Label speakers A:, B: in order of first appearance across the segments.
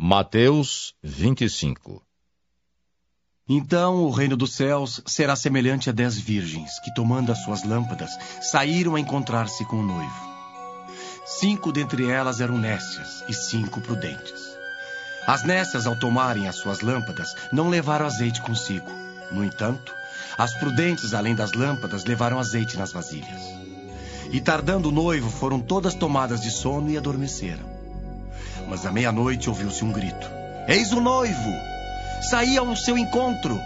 A: Mateus 25
B: Então o reino dos céus será semelhante a dez virgens que, tomando as suas lâmpadas, saíram a encontrar-se com o noivo. Cinco dentre elas eram nécias e cinco prudentes. As nécias, ao tomarem as suas lâmpadas, não levaram azeite consigo. No entanto, as prudentes, além das lâmpadas, levaram azeite nas vasilhas. E tardando o noivo, foram todas tomadas de sono e adormeceram. Mas à meia-noite ouviu-se um grito: Eis o noivo! Saí ao seu encontro!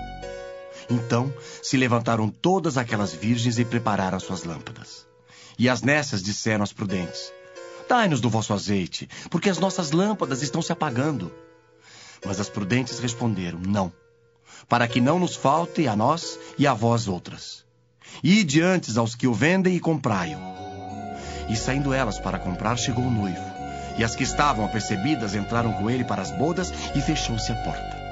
B: Então se levantaram todas aquelas virgens e prepararam as suas lâmpadas. E as nessas disseram às prudentes: Dai-nos do vosso azeite, porque as nossas lâmpadas estão se apagando. Mas as prudentes responderam: Não, para que não nos falte a nós e a vós outras. Ide antes aos que o vendem e comprai-o. E saindo elas para comprar, chegou o noivo. E as que estavam apercebidas entraram com ele para as bodas e fechou-se a porta.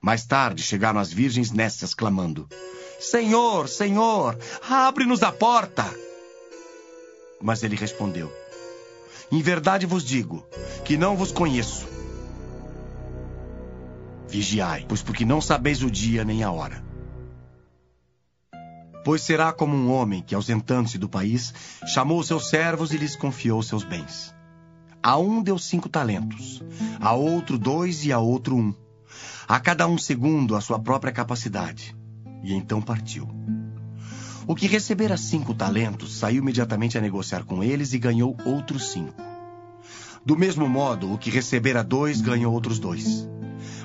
B: Mais tarde chegaram as virgens nécias clamando: Senhor, Senhor, abre-nos a porta. Mas ele respondeu: Em verdade vos digo que não vos conheço. Vigiai, pois porque não sabeis o dia nem a hora. Pois será como um homem que, ausentando-se do país, chamou seus servos e lhes confiou seus bens. A um deu cinco talentos, a outro dois e a outro um, a cada um segundo a sua própria capacidade. E então partiu. O que recebera cinco talentos saiu imediatamente a negociar com eles e ganhou outros cinco. Do mesmo modo, o que recebera dois ganhou outros dois.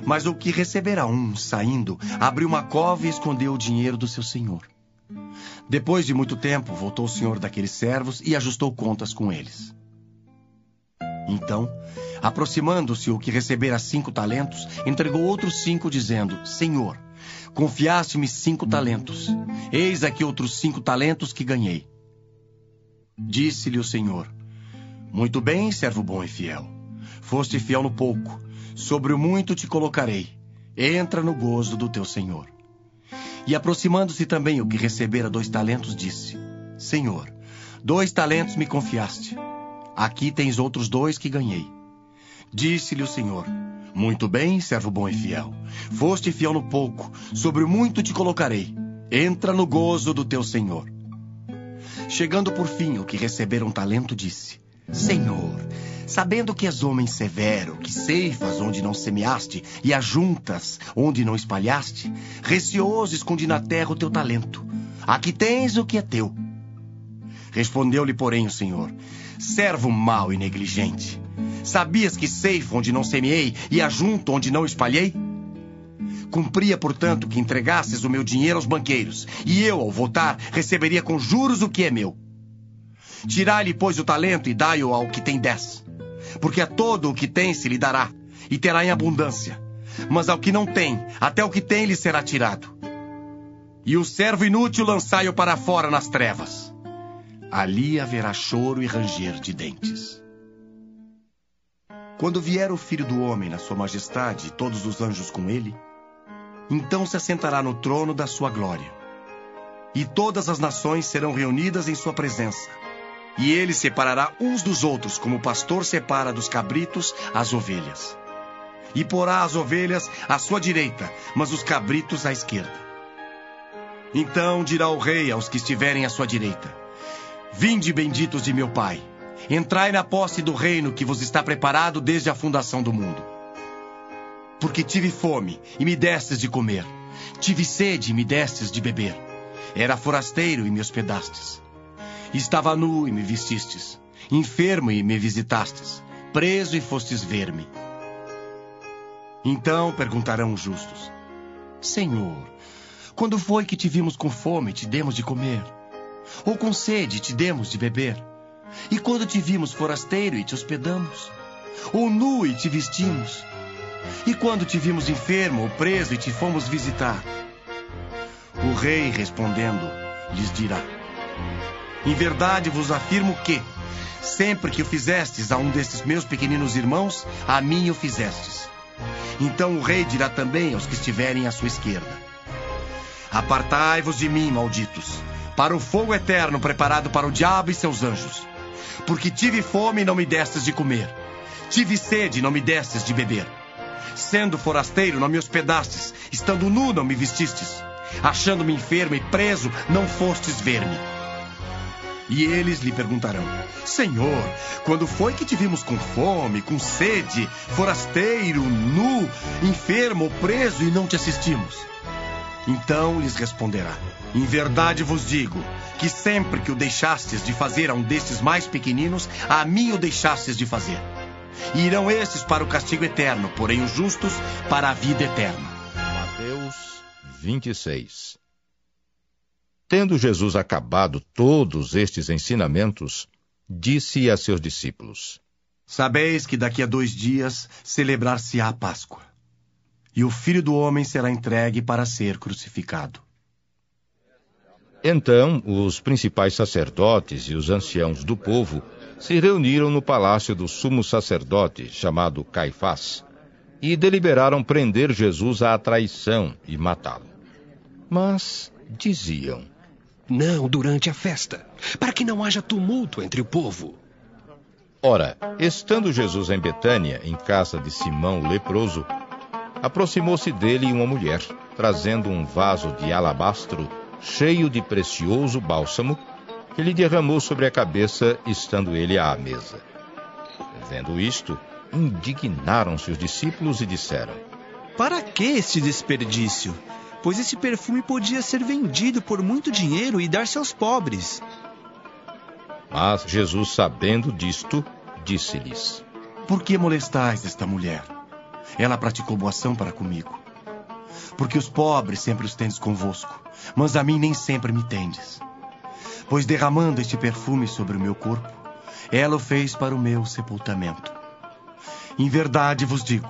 B: Mas o que recebera um, saindo, abriu uma cova e escondeu o dinheiro do seu senhor. Depois de muito tempo, voltou o senhor daqueles servos e ajustou contas com eles. Então, aproximando-se o que recebera cinco talentos, entregou outros cinco, dizendo: Senhor, confiaste-me cinco talentos. Eis aqui outros cinco talentos que ganhei. Disse-lhe o senhor: Muito bem, servo bom e fiel. Foste fiel no pouco, sobre o muito te colocarei. Entra no gozo do teu senhor. E aproximando-se também o que recebera dois talentos, disse: Senhor, dois talentos me confiaste. Aqui tens outros dois que ganhei. Disse-lhe o Senhor: Muito bem, servo bom e fiel. Foste fiel no pouco, sobre o muito te colocarei. Entra no gozo do teu Senhor. Chegando por fim o que recebera um talento, disse: Senhor, sabendo que és homem severo, que ceifas onde não semeaste e ajuntas onde não espalhaste, receoso escondi na terra o teu talento. Aqui tens o que é teu. Respondeu-lhe, porém, o Senhor: Servo mau e negligente, sabias que ceifo onde não semeei e ajunto onde não espalhei? Cumpria, portanto, que entregasses o meu dinheiro aos banqueiros, e eu, ao voltar, receberia com juros o que é meu. Tirai-lhe, pois, o talento e dai-o ao que tem dez. Porque a todo o que tem se lhe dará, e terá em abundância. Mas ao que não tem, até o que tem lhe será tirado. E o servo inútil lançai-o para fora nas trevas. Ali haverá choro e ranger de dentes. Quando vier o filho do homem na sua majestade e todos os anjos com ele, então se assentará no trono da sua glória. E todas as nações serão reunidas em sua presença e ele separará uns dos outros, como o pastor separa dos cabritos as ovelhas. E porá as ovelhas à sua direita, mas os cabritos à esquerda. Então dirá o rei aos que estiverem à sua direita: Vinde, benditos de meu Pai, entrai na posse do reino que vos está preparado desde a fundação do mundo. Porque tive fome e me destes de comer, tive sede e me destes de beber, era forasteiro e me hospedastes. Estava nu e me vestistes, enfermo e me visitastes, preso e fostes ver-me. Então perguntarão os justos: Senhor, quando foi que te vimos com fome e te demos de comer? Ou com sede e te demos de beber? E quando te vimos forasteiro e te hospedamos? Ou nu e te vestimos? E quando te vimos enfermo ou preso e te fomos visitar? O rei respondendo lhes dirá: em verdade vos afirmo que, sempre que o fizestes a um destes meus pequeninos irmãos, a mim o fizestes. Então o rei dirá também aos que estiverem à sua esquerda: Apartai-vos de mim, malditos, para o fogo eterno preparado para o diabo e seus anjos. Porque tive fome e não me destes de comer, Tive sede e não me destes de beber. Sendo forasteiro, não me hospedastes. Estando nu, não me vestistes. Achando-me enfermo e preso, não fostes ver-me. E eles lhe perguntarão: Senhor, quando foi que te vimos com fome, com sede, forasteiro, nu, enfermo preso e não te assistimos? Então lhes responderá: Em verdade vos digo que sempre que o deixastes de fazer a um destes mais pequeninos, a mim o deixastes de fazer. E irão estes para o castigo eterno, porém os justos para a vida eterna.
A: Mateus 26 Tendo Jesus acabado todos estes ensinamentos, disse a seus discípulos:
B: Sabeis que daqui a dois dias celebrar-se-á a Páscoa, e o filho do homem será entregue para ser crucificado.
A: Então os principais sacerdotes e os anciãos do povo se reuniram no palácio do sumo sacerdote, chamado Caifás, e deliberaram prender Jesus à traição e matá-lo. Mas diziam:
C: Não durante a festa, para que não haja tumulto entre o povo.
A: Ora, estando Jesus em Betânia, em casa de Simão o leproso, aproximou-se dele uma mulher, trazendo um vaso de alabastro cheio de precioso bálsamo que lhe derramou sobre a cabeça, estando ele à mesa. Vendo isto, indignaram-se os discípulos e disseram:
D: Para que este desperdício? Pois esse perfume podia ser vendido por muito dinheiro e dar-se aos pobres.
A: Mas Jesus, sabendo disto, disse-lhes:
B: Por que molestais esta mulher? Ela praticou boa ação para comigo. Porque os pobres sempre os tendes convosco, mas a mim nem sempre me tendes pois derramando este perfume sobre o meu corpo, ela o fez para o meu sepultamento. Em verdade vos digo: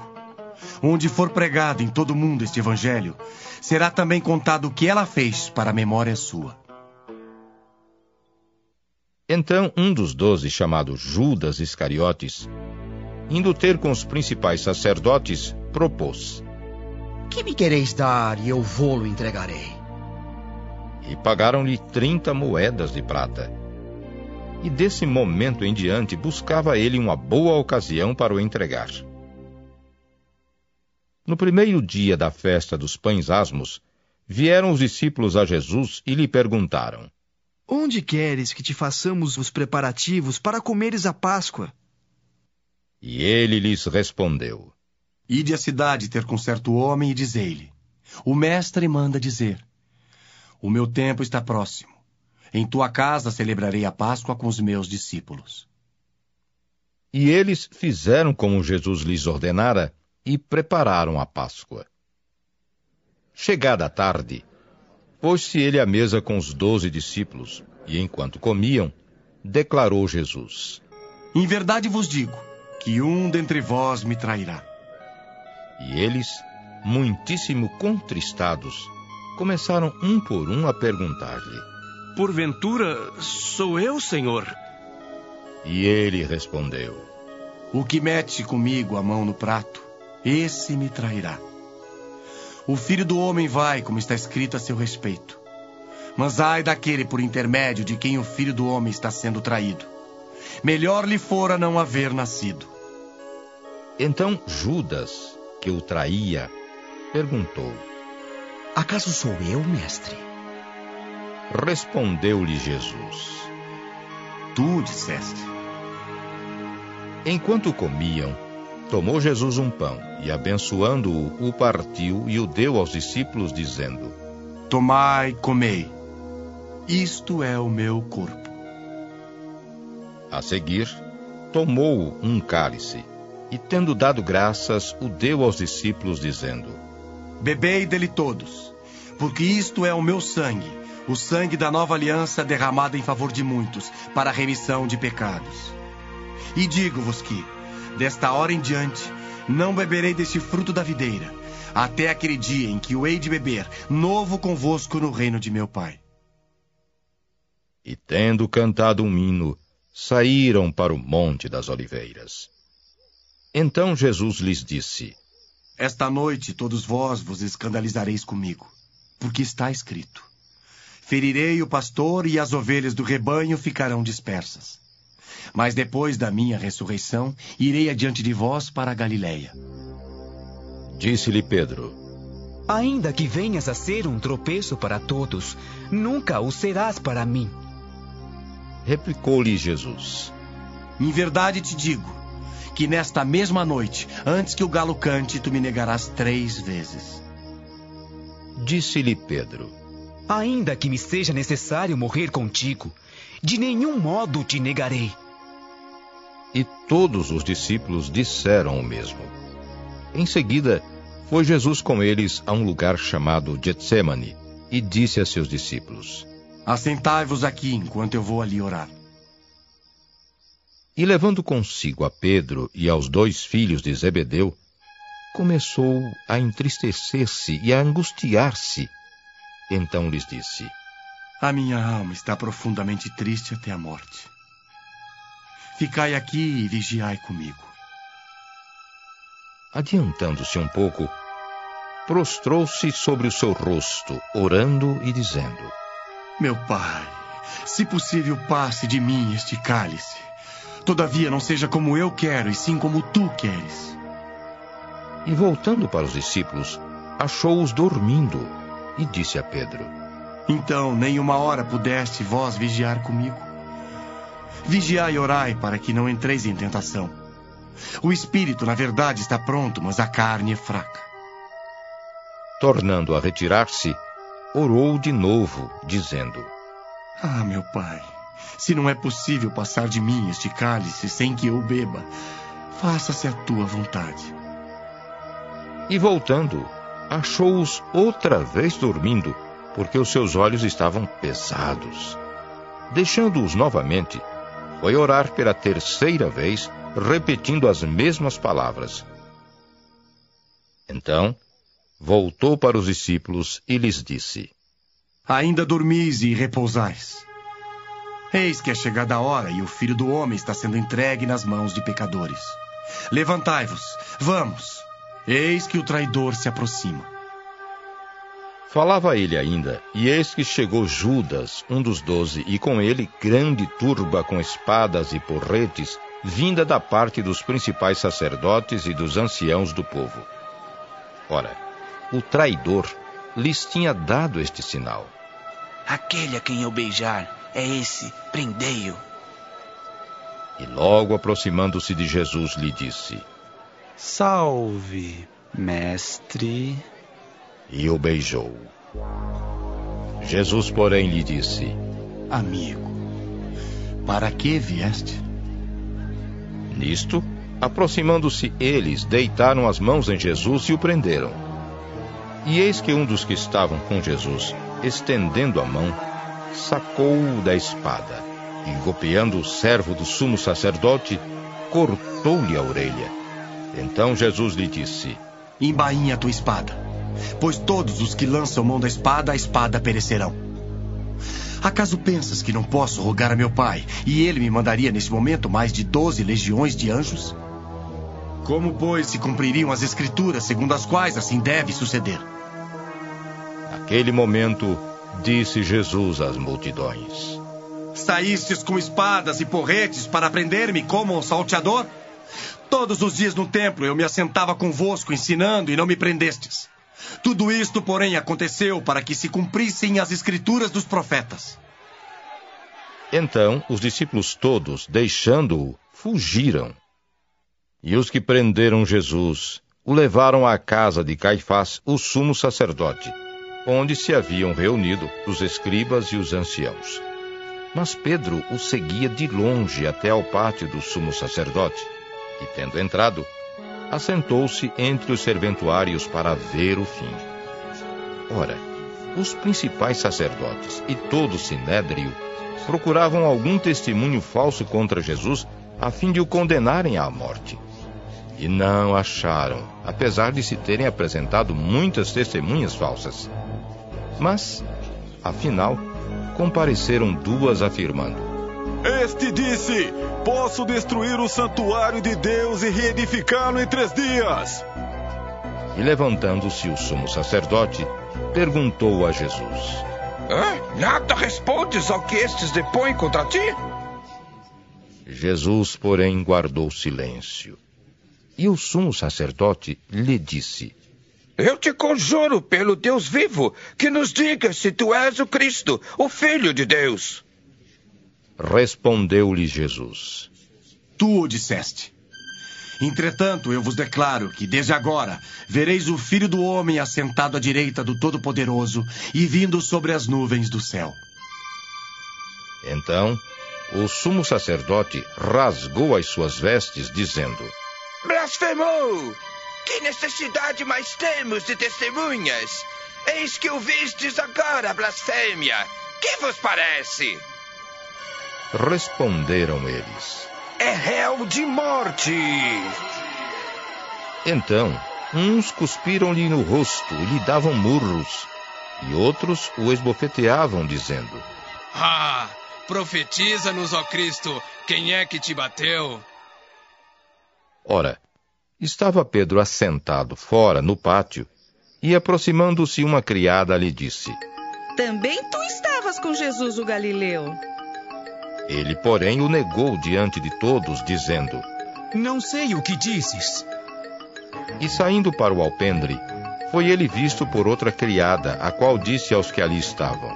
B: onde for pregado em todo o mundo este evangelho, será também contado o que ela fez para a memória sua.
A: Então um dos doze, chamado Judas Iscariotes, indo ter com os principais sacerdotes, propôs:
E: Que me quereis dar e eu vou-lo entregarei?
A: e pagaram-lhe trinta moedas de prata. E desse momento em diante buscava ele uma boa ocasião para o entregar. No primeiro dia da festa dos pães asmos, vieram os discípulos a Jesus e lhe perguntaram:
D: Onde queres que te façamos os preparativos para comeres a Páscoa?
A: E ele lhes respondeu:
B: Ide à cidade ter com certo homem e dizei-lhe: O mestre manda dizer: o meu tempo está próximo. Em tua casa celebrarei a Páscoa com os meus discípulos.
A: E eles fizeram como Jesus lhes ordenara e prepararam a Páscoa. Chegada a tarde, pôs-se ele à mesa com os doze discípulos, e enquanto comiam, declarou Jesus:
B: Em verdade vos digo que um dentre vós me trairá.
A: E eles, muitíssimo contristados, começaram um por um a perguntar-lhe:
C: Porventura sou eu, Senhor?
A: E ele respondeu:
B: O que mete comigo a mão no prato, esse me trairá. O filho do homem vai, como está escrito a seu respeito. Mas ai daquele por intermédio de quem o filho do homem está sendo traído. Melhor lhe fora não haver nascido.
A: Então Judas, que o traía, perguntou:
E: Acaso sou eu, mestre?
A: Respondeu-lhe Jesus:
B: Tu disseste.
A: Enquanto comiam, tomou Jesus um pão e, abençoando-o, o partiu e o deu aos discípulos, dizendo:
B: Tomai, comei. Isto é o meu corpo.
A: A seguir, tomou um cálice e, tendo dado graças, o deu aos discípulos, dizendo:
B: Bebei dele todos, porque isto é o meu sangue, o sangue da nova aliança derramado em favor de muitos, para a remissão de pecados. E digo-vos que, desta hora em diante, não beberei deste fruto da videira, até aquele dia em que o hei de beber, novo convosco no reino de meu Pai.
A: E tendo cantado um hino, saíram para o Monte das Oliveiras. Então Jesus lhes disse:
B: esta noite todos vós vos escandalizareis comigo, porque está escrito: Ferirei o pastor e as ovelhas do rebanho ficarão dispersas. Mas depois da minha ressurreição, irei adiante de vós para a Galiléia.
A: Disse-lhe Pedro:
D: Ainda que venhas a ser um tropeço para todos, nunca o serás para mim.
A: Replicou-lhe Jesus:
B: Em verdade te digo que nesta mesma noite, antes que o galo cante, tu me negarás três vezes.
A: Disse-lhe Pedro:
D: Ainda que me seja necessário morrer contigo, de nenhum modo te negarei.
A: E todos os discípulos disseram o mesmo. Em seguida, foi Jesus com eles a um lugar chamado Getsemane e disse a seus discípulos:
B: Assentai-vos aqui enquanto eu vou ali orar.
A: E levando consigo a Pedro e aos dois filhos de Zebedeu, começou a entristecer-se e a angustiar-se. Então lhes disse:
B: A minha alma está profundamente triste até a morte. Ficai aqui e vigiai comigo.
A: Adiantando-se um pouco, prostrou-se sobre o seu rosto, orando e dizendo:
B: Meu pai, se possível, passe de mim este cálice. Todavia, não seja como eu quero, e sim como tu queres.
A: E voltando para os discípulos, achou-os dormindo e disse a Pedro:
B: Então, nem uma hora pudeste vós vigiar comigo? Vigiai e orai para que não entreis em tentação. O espírito, na verdade, está pronto, mas a carne é fraca.
A: Tornando a retirar-se, orou de novo, dizendo:
B: Ah, meu pai, se não é possível passar de mim este cálice sem que eu beba, faça-se a tua vontade.
A: E voltando, achou-os outra vez dormindo, porque os seus olhos estavam pesados. Deixando-os novamente, foi orar pela terceira vez, repetindo as mesmas palavras. Então, voltou para os discípulos e lhes disse:
B: Ainda dormis e repousais. Eis que é chegada a hora e o filho do homem está sendo entregue nas mãos de pecadores. Levantai-vos, vamos. Eis que o traidor se aproxima.
A: Falava ele ainda, e eis que chegou Judas, um dos doze, e com ele grande turba com espadas e porretes, vinda da parte dos principais sacerdotes e dos anciãos do povo. Ora, o traidor lhes tinha dado este sinal.
F: Aquele a quem eu beijar é esse, prendei-o.
A: E logo aproximando-se de Jesus, lhe disse:
D: Salve, mestre.
A: E o beijou. Jesus, porém, lhe disse:
B: Amigo, para que vieste?
A: Nisto, aproximando-se eles, deitaram as mãos em Jesus e o prenderam. E eis que um dos que estavam com Jesus, estendendo a mão, sacou-o da espada e, golpeando o servo do sumo sacerdote, cortou-lhe a orelha. Então Jesus lhe disse:
B: Embainha a tua espada, pois todos os que lançam mão da espada, a espada perecerão. Acaso pensas que não posso rogar a meu pai e ele me mandaria nesse momento mais de doze legiões de anjos? Como, pois, se cumpririam as escrituras segundo as quais assim deve suceder?
A: Naquele momento, disse Jesus às multidões:
B: Saístes com espadas e porretes para prender-me como um salteador? Todos os dias no templo eu me assentava convosco ensinando e não me prendestes. Tudo isto, porém, aconteceu para que se cumprissem as escrituras dos profetas.
A: Então os discípulos todos, deixando-o, fugiram. E os que prenderam Jesus o levaram à casa de Caifás, o sumo sacerdote, onde se haviam reunido os escribas e os anciãos. Mas Pedro o seguia de longe até ao pátio do sumo sacerdote, e tendo entrado, assentou-se entre os serventuários para ver o fim. Ora, os principais sacerdotes e todo o sinédrio procuravam algum testemunho falso contra Jesus a fim de o condenarem à morte. E não acharam, apesar de se terem apresentado muitas testemunhas falsas. Mas, afinal, compareceram duas afirmando:
G: Este disse: Posso destruir o santuário de Deus e reedificá-lo em três dias.
A: E levantando-se o sumo sacerdote, perguntou a Jesus:
H: Hã? Nada respondes ao que estes depõem contra ti?
A: Jesus, porém, guardou silêncio. E o sumo sacerdote lhe disse:
H: Eu te conjuro pelo Deus vivo que nos diga se tu és o Cristo, o Filho de Deus.
A: Respondeu-lhe Jesus:
B: Tu o disseste. Entretanto, eu vos declaro que desde agora vereis o Filho do Homem assentado à direita do Todo-Poderoso e vindo sobre as nuvens do céu.
A: Então, o sumo sacerdote rasgou as suas vestes, dizendo:
H: Blasfemou! Que necessidade mais temos de testemunhas? Eis que o vistes agora, blasfêmia. Que vos parece?
A: Responderam eles:
H: É réu de morte.
A: Então, uns cuspiram-lhe no rosto e lhe davam murros, e outros o esbofeteavam, dizendo:
C: Ah, profetiza-nos, ó Cristo, quem é que te bateu?
A: Ora, estava Pedro assentado fora, no pátio, e aproximando-se uma criada lhe disse:
I: Também tu estavas com Jesus o Galileu.
A: Ele, porém, o negou diante de todos, dizendo:
D: Não sei o que dizes.
A: E saindo para o alpendre, foi ele visto por outra criada, a qual disse aos que ali estavam: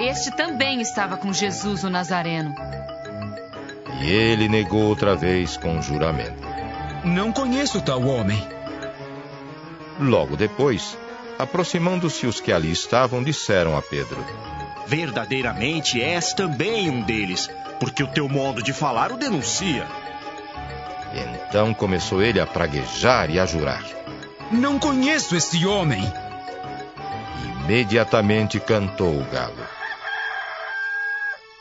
J: Este também estava com Jesus o Nazareno.
A: E ele negou outra vez com juramento.
D: Não conheço tal homem.
A: Logo depois, aproximando-se os que ali estavam, disseram a Pedro:
K: Verdadeiramente és também um deles, porque o teu modo de falar o denuncia.
A: Então começou ele a praguejar e a jurar.
D: Não conheço esse homem.
A: Imediatamente cantou o galo.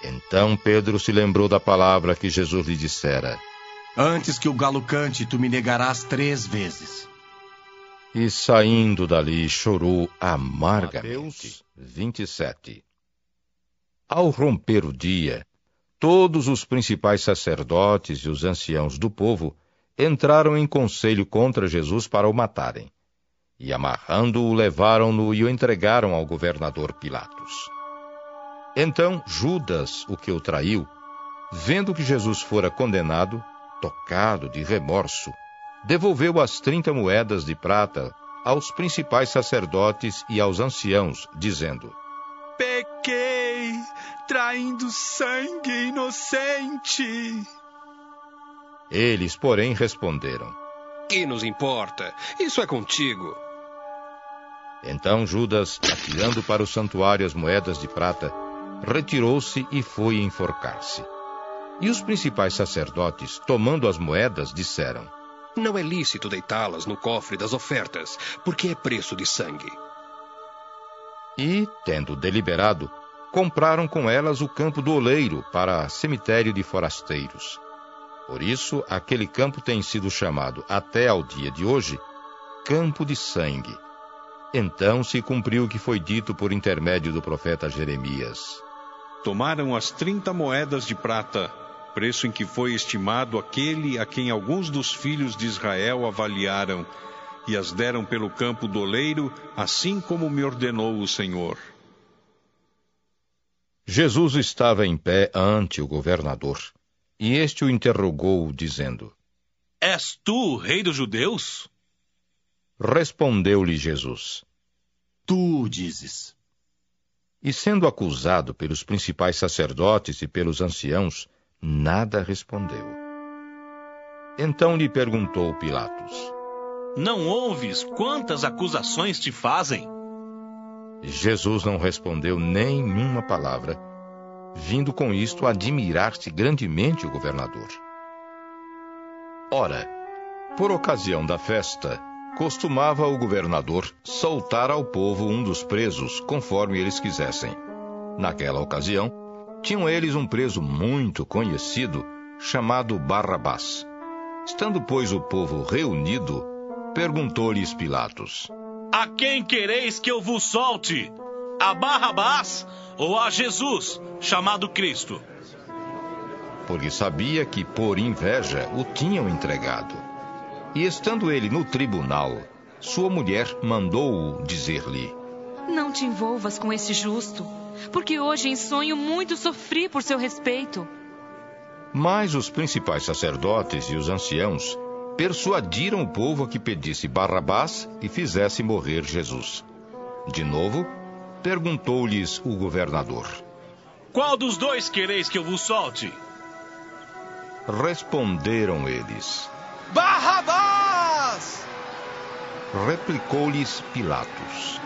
A: Então Pedro se lembrou da palavra que Jesus lhe dissera:
B: Antes que o galo cante, tu me negarás três vezes.
A: E saindo dali chorou amargamente. Mateus 27. Ao romper o dia, todos os principais sacerdotes e os anciãos do povo entraram em conselho contra Jesus para o matarem. E amarrando-o, levaram-no e o entregaram ao governador Pilatos. Então Judas, o que o traiu, vendo que Jesus fora condenado, tocado de remorso, devolveu as trinta moedas de prata aos principais sacerdotes e aos anciãos, dizendo:
D: Pequei, traindo sangue inocente.
A: Eles, porém, responderam:
C: Que nos importa? Isso é contigo.
A: Então Judas, atirando para o santuário as moedas de prata, retirou-se e foi enforcar-se. E os principais sacerdotes, tomando as moedas, disseram:
C: Não é lícito deitá-las no cofre das ofertas, porque é preço de sangue.
A: E, tendo deliberado, compraram com elas o campo do oleiro para cemitério de forasteiros. Por isso, aquele campo tem sido chamado até ao dia de hoje Campo de Sangue. Então se cumpriu o que foi dito por intermédio do profeta Jeremias.
L: Tomaram as trinta moedas de prata, preço em que foi estimado aquele a quem alguns dos filhos de Israel avaliaram, e as deram pelo campo do oleiro, assim como me ordenou o Senhor.
A: Jesus estava em pé ante o governador, e este o interrogou, dizendo:
K: És tu o rei dos judeus?
A: Respondeu-lhe Jesus:
B: Tu dizes.
A: E sendo acusado pelos principais sacerdotes e pelos anciãos, nada respondeu. Então lhe perguntou Pilatos:
K: Não ouves quantas acusações te fazem?
A: Jesus não respondeu nenhuma palavra, vindo com isto admirar-se grandemente o governador. Ora, por ocasião da festa, costumava o governador soltar ao povo um dos presos, conforme eles quisessem. Naquela ocasião, tinham eles um preso muito conhecido, chamado Barrabás. Estando, pois, o povo reunido, perguntou-lhes Pilatos:
K: A quem quereis que eu vos solte? A Barrabás ou a Jesus, chamado Cristo?
A: Porque sabia que, por inveja, o tinham entregado. E estando ele no tribunal, sua mulher mandou-o dizer-lhe:
J: Não te envolvas com esse justo, porque hoje em sonho muito sofri por seu respeito.
A: Mas os principais sacerdotes e os anciãos persuadiram o povo a que pedisse Barrabás e fizesse morrer Jesus. De novo, perguntou-lhes o governador:
K: Qual dos dois quereis que eu vos solte?
A: Responderam eles:
M: Barrabás!
A: Replicou-lhes Pilatos: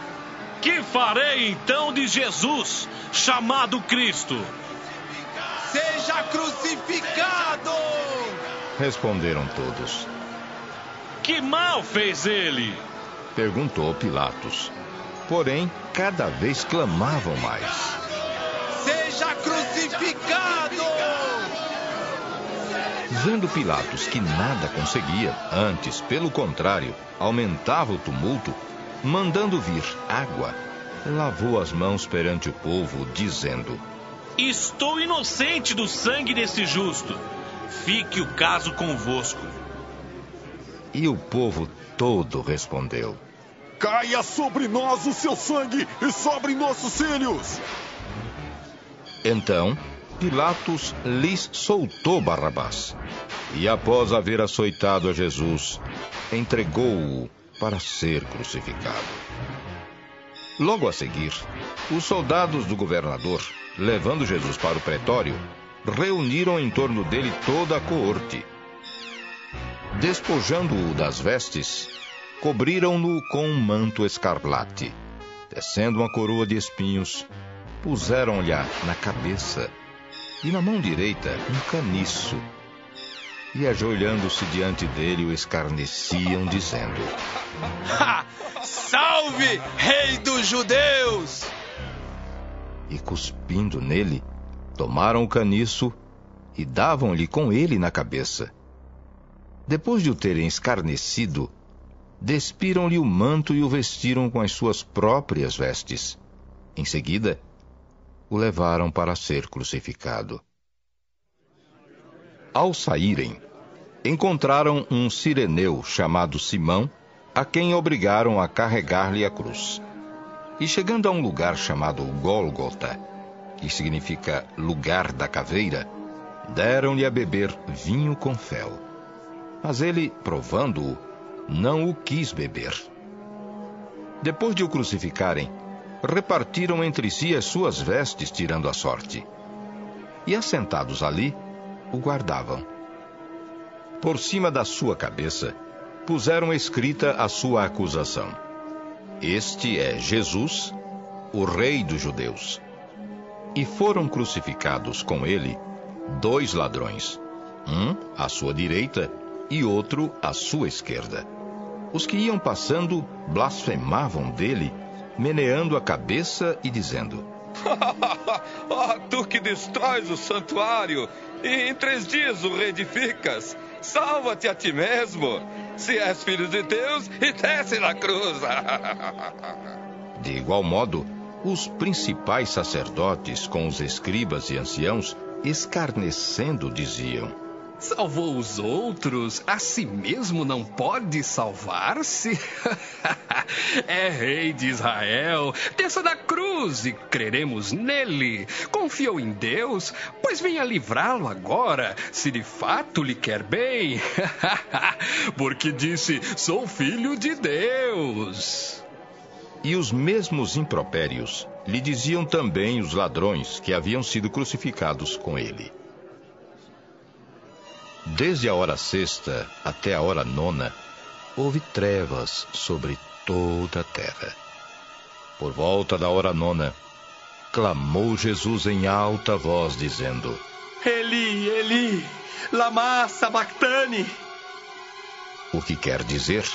K: Que farei então de Jesus, chamado Cristo?
M: Seja crucificado!
A: Responderam todos.
K: Que mal fez ele?
A: Perguntou Pilatos. Porém, cada vez clamavam mais.
M: Seja crucificado!
A: Vendo Pilatos que nada conseguia, antes, pelo contrário, aumentava o tumulto, mandando vir água, lavou as mãos perante o povo, dizendo:
K: Estou inocente do sangue desse justo. Fique o caso convosco.
A: E o povo todo respondeu:
G: Caia sobre nós o seu sangue e sobre nossos filhos.
A: Então Pilatos lhes soltou Barrabás. E após haver açoitado a Jesus, entregou-o para ser crucificado. Logo a seguir, os soldados do governador, levando Jesus para o pretório, reuniram em torno dele toda a coorte. Despojando-o das vestes, cobriram-no com um manto escarlate. Tecendo uma coroa de espinhos, puseram-lhe na cabeça e na mão direita um caniço. E ajoelhando-se diante dele, o escarneciam, dizendo:
M: ha! Salve, Rei dos Judeus!
A: E cuspindo nele, tomaram o caniço e davam-lhe com ele na cabeça. Depois de o terem escarnecido, despiram-lhe o manto e o vestiram com as suas próprias vestes. Em seguida, o levaram para ser crucificado. Ao saírem, encontraram um sireneu chamado Simão, a quem obrigaram a carregar-lhe a cruz. E chegando a um lugar chamado Gólgota, que significa lugar da caveira, deram-lhe a beber vinho com fel. Mas ele, provando-o, não o quis beber. Depois de o crucificarem, repartiram entre si as suas vestes, tirando a sorte. E assentados ali, o guardavam. Por cima da sua cabeça, puseram escrita a sua acusação: Este é Jesus, o Rei dos Judeus. E foram crucificados com ele dois ladrões, um à sua direita e outro à sua esquerda. Os que iam passando blasfemavam dele meneando a cabeça e dizendo:
H: oh, tu que destróis o santuário e em três dias o reedificas, salva-te a ti mesmo, se és filho de Deus e desce na cruz.
A: de igual modo, os principais sacerdotes com os escribas e anciãos, escarnecendo, diziam:
C: Salvou os outros, a si mesmo não pode salvar-se? é rei de Israel, desça da cruz e creremos nele. Confiou em Deus, pois venha livrá-lo agora, se de fato lhe quer bem. Porque disse: Sou filho de Deus.
A: E os mesmos impropérios lhe diziam também os ladrões que haviam sido crucificados com ele. Desde a hora sexta até a hora nona, houve trevas sobre toda a terra. Por volta da hora nona, clamou Jesus em alta voz, dizendo:
M: Eli, Eli, lama sabachthani.
A: O que quer dizer?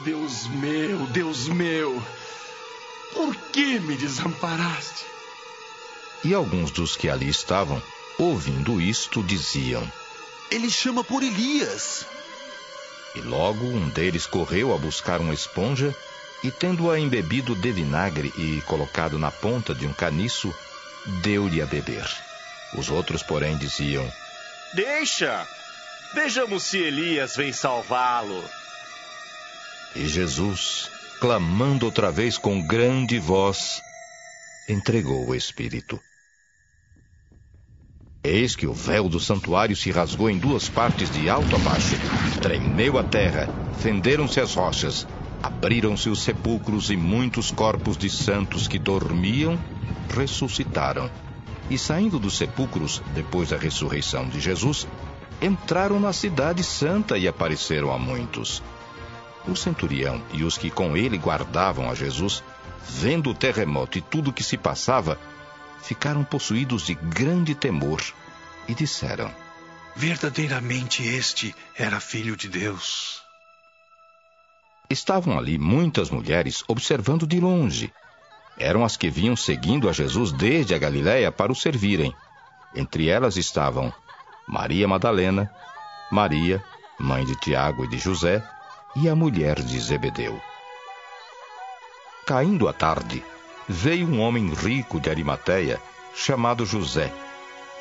M: Deus meu, Deus meu, por que me desamparaste?
A: E alguns dos que ali estavam, ouvindo isto, diziam:
M: ele chama por Elias.
A: E logo um deles correu a buscar uma esponja e, tendo-a embebido de vinagre e colocado na ponta de um caniço, deu-lhe a beber. Os outros, porém, diziam:
K: Deixa! Vejamos se Elias vem salvá-lo.
A: E Jesus, clamando outra vez com grande voz, entregou o Espírito. Eis que o véu do santuário se rasgou em duas partes de alto a baixo, tremeu a terra, fenderam-se as rochas, abriram-se os sepulcros e muitos corpos de santos que dormiam ressuscitaram. E saindo dos sepulcros, depois da ressurreição de Jesus, entraram na cidade santa e apareceram a muitos. O centurião e os que com ele guardavam a Jesus, vendo o terremoto e tudo o que se passava, ficaram possuídos de grande temor e disseram:
N: Verdadeiramente este era filho de Deus.
A: Estavam ali muitas mulheres observando de longe. Eram as que vinham seguindo a Jesus desde a Galiléia para o servirem. Entre elas estavam Maria Madalena, Maria, mãe de Tiago e de José, e a mulher de Zebedeu. Caindo a tarde, veio um homem rico de Arimateia, chamado José,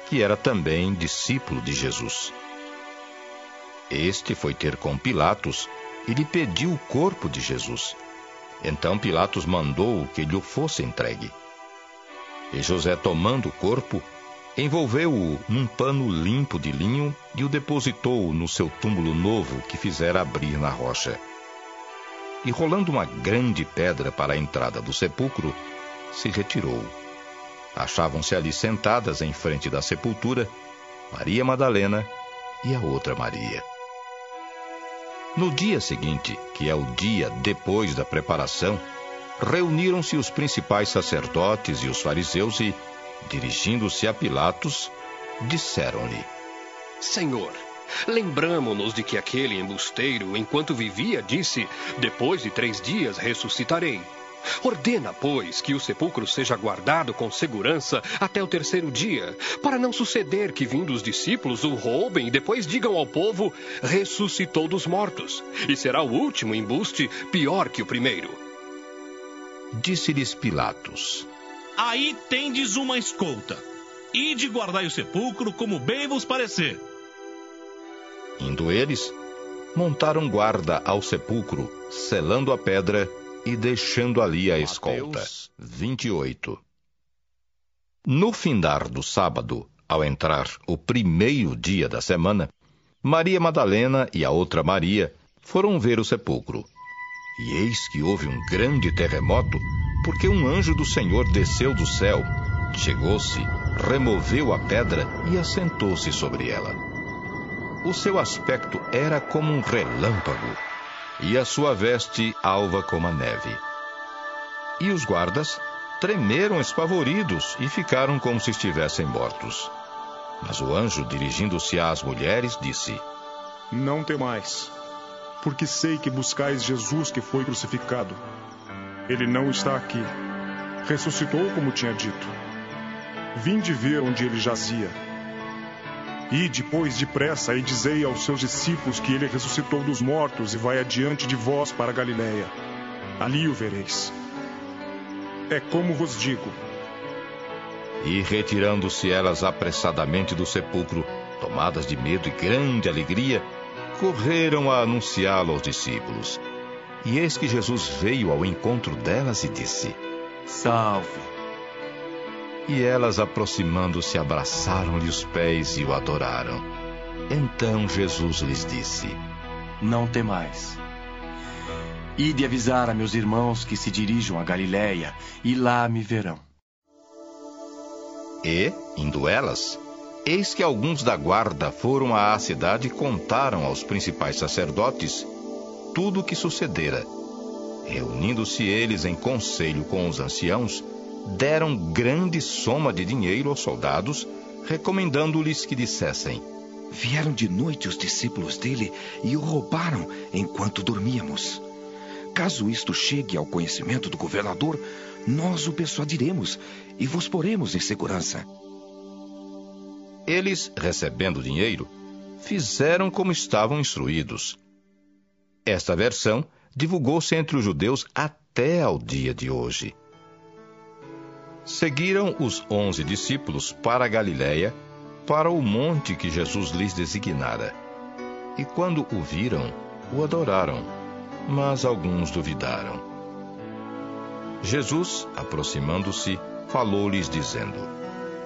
A: que era também discípulo de Jesus. Este foi ter com Pilatos e lhe pediu o corpo de Jesus. Então Pilatos mandou que lhe fosse entregue. E José, tomando o corpo, envolveu-o num pano limpo de linho e o depositou no seu túmulo novo que fizera abrir na rocha. E rolando uma grande pedra para a entrada do sepulcro, se retirou. Achavam-se ali sentadas em frente da sepultura Maria Madalena e a outra Maria. No dia seguinte, que é o dia depois da preparação, reuniram-se os principais sacerdotes e os fariseus e, dirigindo-se a Pilatos, disseram-lhe:
C: Senhor, lembramo-nos de que aquele embusteiro, enquanto vivia, disse: Depois de três dias ressuscitarei. Ordena, pois, que o sepulcro seja guardado com segurança até o terceiro dia, para não suceder que, vindo os discípulos, o roubem e depois digam ao povo: ressuscitou dos mortos, e será o último embuste pior que o primeiro.
A: Disse-lhes Pilatos:
K: Aí tendes uma escolta. Ide guardai o sepulcro como bem vos parecer.
A: Indo eles, montaram guarda ao sepulcro, selando a pedra e deixando ali a escolta. 28. No findar do sábado, ao entrar o primeiro dia da semana, Maria Madalena e a outra Maria foram ver o sepulcro. E eis que houve um grande terremoto, porque um anjo do Senhor desceu do céu, chegou-se, removeu a pedra e assentou-se sobre ela. O seu aspecto era como um relâmpago e a sua veste alva como a neve. E os guardas tremeram espavoridos e ficaram como se estivessem mortos. Mas o anjo, dirigindo-se às mulheres, disse:
O: Não temais, porque sei que buscais Jesus que foi crucificado. Ele não está aqui. Ressuscitou como tinha dito. Vinde ver onde ele jazia. E depois depressa e dizei aos seus discípulos que ele ressuscitou dos mortos e vai adiante de vós para Galiléia. Ali o vereis. É como vos digo.
A: E retirando-se elas apressadamente do sepulcro, tomadas de medo e grande alegria, correram a anunciá-lo aos discípulos. E eis que Jesus veio ao encontro delas e disse:
B: Salve.
A: E elas, aproximando-se, abraçaram-lhe os pés e o adoraram. Então Jesus lhes disse:
B: Não temais. Ide avisar a meus irmãos que se dirijam a Galiléia, e lá me verão.
A: E, indo elas, eis que alguns da guarda foram à cidade e contaram aos principais sacerdotes tudo o que sucedera. Reunindo-se eles em conselho com os anciãos, deram grande soma de dinheiro aos soldados, recomendando-lhes que dissessem:
P: Vieram de noite os discípulos dele e o roubaram enquanto dormíamos. Caso isto chegue ao conhecimento do governador, nós o persuadiremos e vos poremos em segurança.
A: Eles, recebendo o dinheiro, fizeram como estavam instruídos. Esta versão divulgou-se entre os judeus até ao dia de hoje. Seguiram os onze discípulos para Galiléia, para o monte que Jesus lhes designara. E quando o viram, o adoraram, mas alguns duvidaram. Jesus, aproximando-se, falou-lhes, dizendo: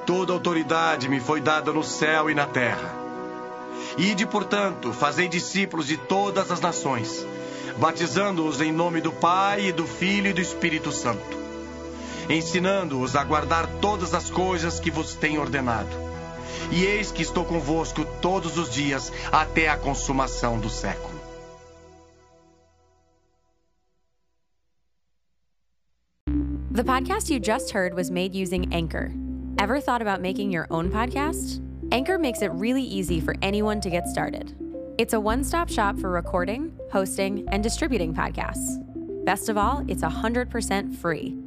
B: Toda autoridade me foi dada no céu e na terra. Ide, portanto, fazei discípulos de todas as nações, batizando-os em nome do Pai, e do Filho e do Espírito Santo, ensinando-os a guardar todas as coisas que vos tenho ordenado. E eis que estou convosco todos os dias até a consumação do século.
Q: The podcast you just heard was made using Anchor. Ever thought about making your own podcast? Anchor makes it really easy for anyone to get started. It's a one stop shop for recording, hosting, and distributing podcasts. Best of all, it's 100% free.